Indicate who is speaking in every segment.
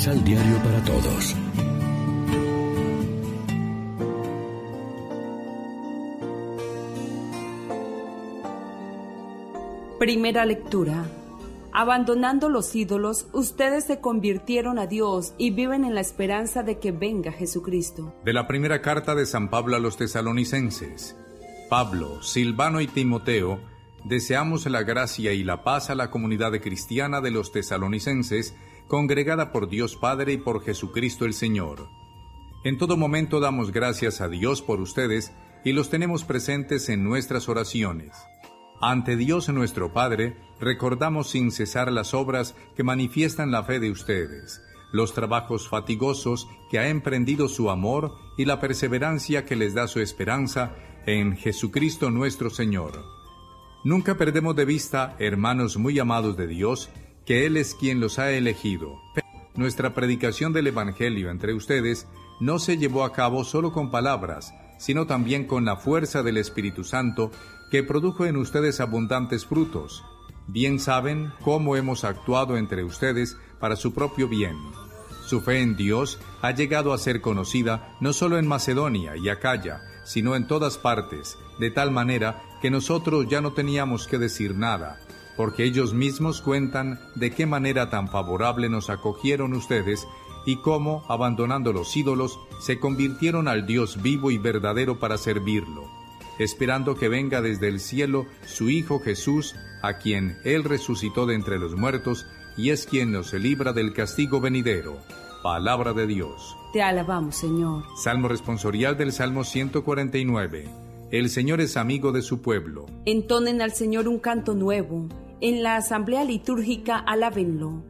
Speaker 1: Misal Diario para Todos.
Speaker 2: Primera lectura. Abandonando los ídolos, ustedes se convirtieron a Dios y viven en la esperanza de que venga Jesucristo.
Speaker 3: De la primera carta de San Pablo a los tesalonicenses. Pablo, Silvano y Timoteo, deseamos la gracia y la paz a la comunidad cristiana de los tesalonicenses, congregada por Dios Padre y por Jesucristo el Señor. En todo momento damos gracias a Dios por ustedes y los tenemos presentes en nuestras oraciones. Ante Dios nuestro Padre, recordamos sin cesar las obras que manifiestan la fe de ustedes, los trabajos fatigosos que ha emprendido su amor y la perseverancia que les da su esperanza en Jesucristo nuestro Señor. Nunca perdemos de vista, hermanos muy amados de Dios, que Él es quien los ha elegido. Nuestra predicación del Evangelio entre ustedes no se llevó a cabo solo con palabras, sino también con la fuerza del Espíritu Santo, que produjo en ustedes abundantes frutos. Bien saben cómo hemos actuado entre ustedes para su propio bien. Su fe en Dios ha llegado a ser conocida no solo en Macedonia y Acaya, sino en todas partes, de tal manera que nosotros ya no teníamos que decir nada, porque ellos mismos cuentan de qué manera tan favorable nos acogieron ustedes y cómo, abandonando los ídolos, se convirtieron al Dios vivo y verdadero para servirlo, esperando que venga desde el cielo su Hijo Jesús, a quien Él resucitó de entre los muertos, y es quien nos libra del castigo venidero. Palabra de Dios.
Speaker 2: Te alabamos, Señor.
Speaker 3: Salmo responsorial del Salmo 149. El Señor es amigo de su pueblo.
Speaker 2: Entonen al Señor un canto nuevo. En la asamblea litúrgica alábenlo.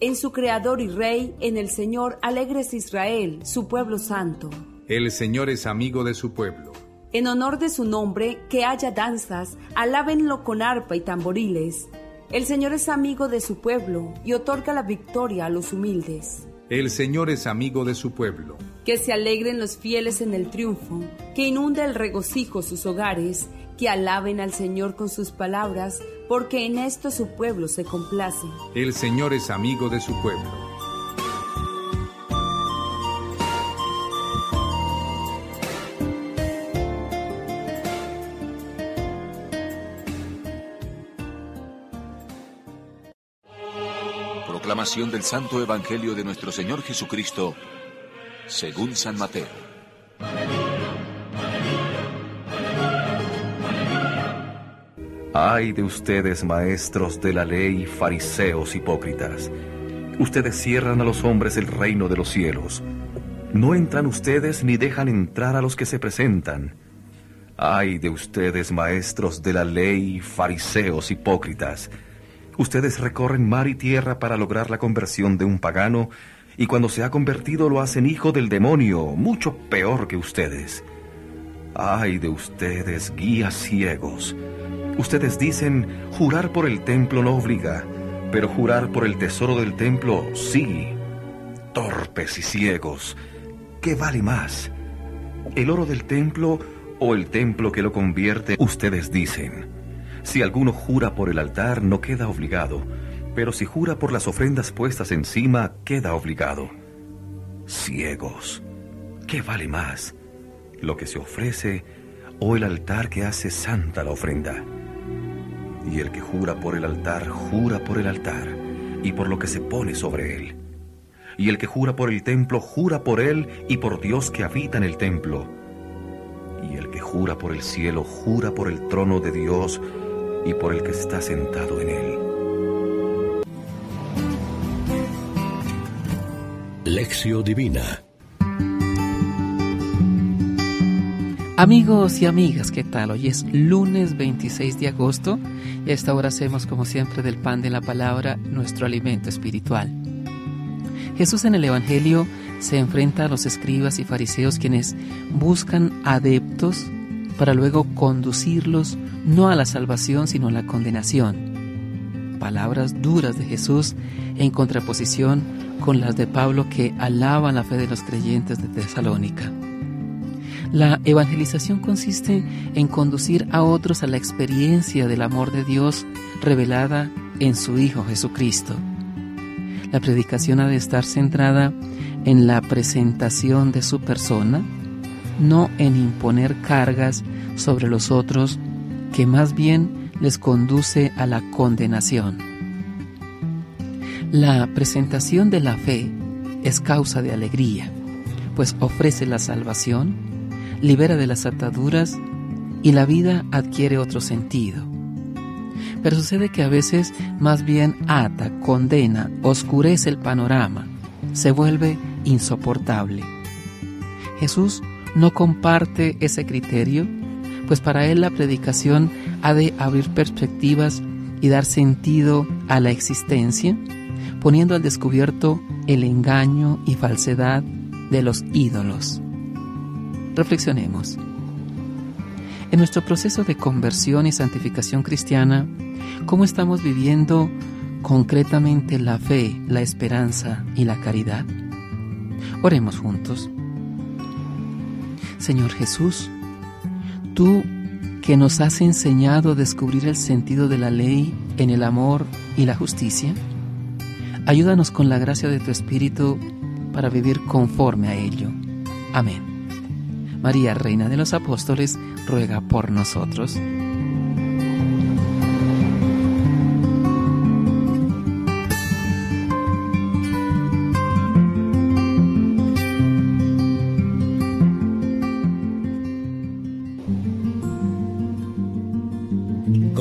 Speaker 2: En su Creador y Rey, en el Señor alegres Israel, su pueblo santo.
Speaker 3: El Señor es amigo de su pueblo.
Speaker 2: En honor de su nombre, que haya danzas, alábenlo con arpa y tamboriles. El Señor es amigo de su pueblo y otorga la victoria a los humildes.
Speaker 3: El Señor es amigo de su pueblo.
Speaker 2: Que se alegren los fieles en el triunfo, que inunde el regocijo sus hogares, que alaben al Señor con sus palabras, porque en esto su pueblo se complace.
Speaker 3: El Señor es amigo de su pueblo.
Speaker 1: Proclamación del Santo Evangelio de nuestro Señor Jesucristo, según San Mateo.
Speaker 4: Ay de ustedes, maestros de la ley, fariseos hipócritas. Ustedes cierran a los hombres el reino de los cielos. No entran ustedes ni dejan entrar a los que se presentan. Ay de ustedes, maestros de la ley, fariseos hipócritas. Ustedes recorren mar y tierra para lograr la conversión de un pagano, y cuando se ha convertido lo hacen hijo del demonio, mucho peor que ustedes. Ay de ustedes, guías ciegos. Ustedes dicen, jurar por el templo no obliga, pero jurar por el tesoro del templo sí. Torpes y ciegos, ¿qué vale más? ¿El oro del templo o el templo que lo convierte? Ustedes dicen, si alguno jura por el altar no queda obligado, pero si jura por las ofrendas puestas encima, queda obligado. Ciegos, ¿qué vale más? ¿Lo que se ofrece o el altar que hace santa la ofrenda? Y el que jura por el altar, jura por el altar y por lo que se pone sobre él. Y el que jura por el templo, jura por él y por Dios que habita en el templo. Y el que jura por el cielo, jura por el trono de Dios y por el que está sentado en él.
Speaker 1: Lección Divina
Speaker 5: Amigos y amigas, ¿qué tal? Hoy es lunes 26 de agosto y a esta hora hacemos como siempre del pan de la palabra nuestro alimento espiritual. Jesús en el Evangelio se enfrenta a los escribas y fariseos quienes buscan adeptos para luego conducirlos no a la salvación sino a la condenación. Palabras duras de Jesús en contraposición con las de Pablo que alaban la fe de los creyentes de Tesalónica. La evangelización consiste en conducir a otros a la experiencia del amor de Dios revelada en su Hijo Jesucristo. La predicación ha de estar centrada en la presentación de su persona, no en imponer cargas sobre los otros que más bien les conduce a la condenación. La presentación de la fe es causa de alegría, pues ofrece la salvación, libera de las ataduras y la vida adquiere otro sentido. Pero sucede que a veces más bien ata, condena, oscurece el panorama, se vuelve insoportable. Jesús no comparte ese criterio, pues para él la predicación ha de abrir perspectivas y dar sentido a la existencia, poniendo al descubierto el engaño y falsedad de los ídolos. Reflexionemos. En nuestro proceso de conversión y santificación cristiana, ¿cómo estamos viviendo concretamente la fe, la esperanza y la caridad? Oremos juntos. Señor Jesús, tú que nos has enseñado a descubrir el sentido de la ley en el amor y la justicia, ayúdanos con la gracia de tu Espíritu para vivir conforme a ello. Amén. María, Reina de los Apóstoles, ruega por nosotros.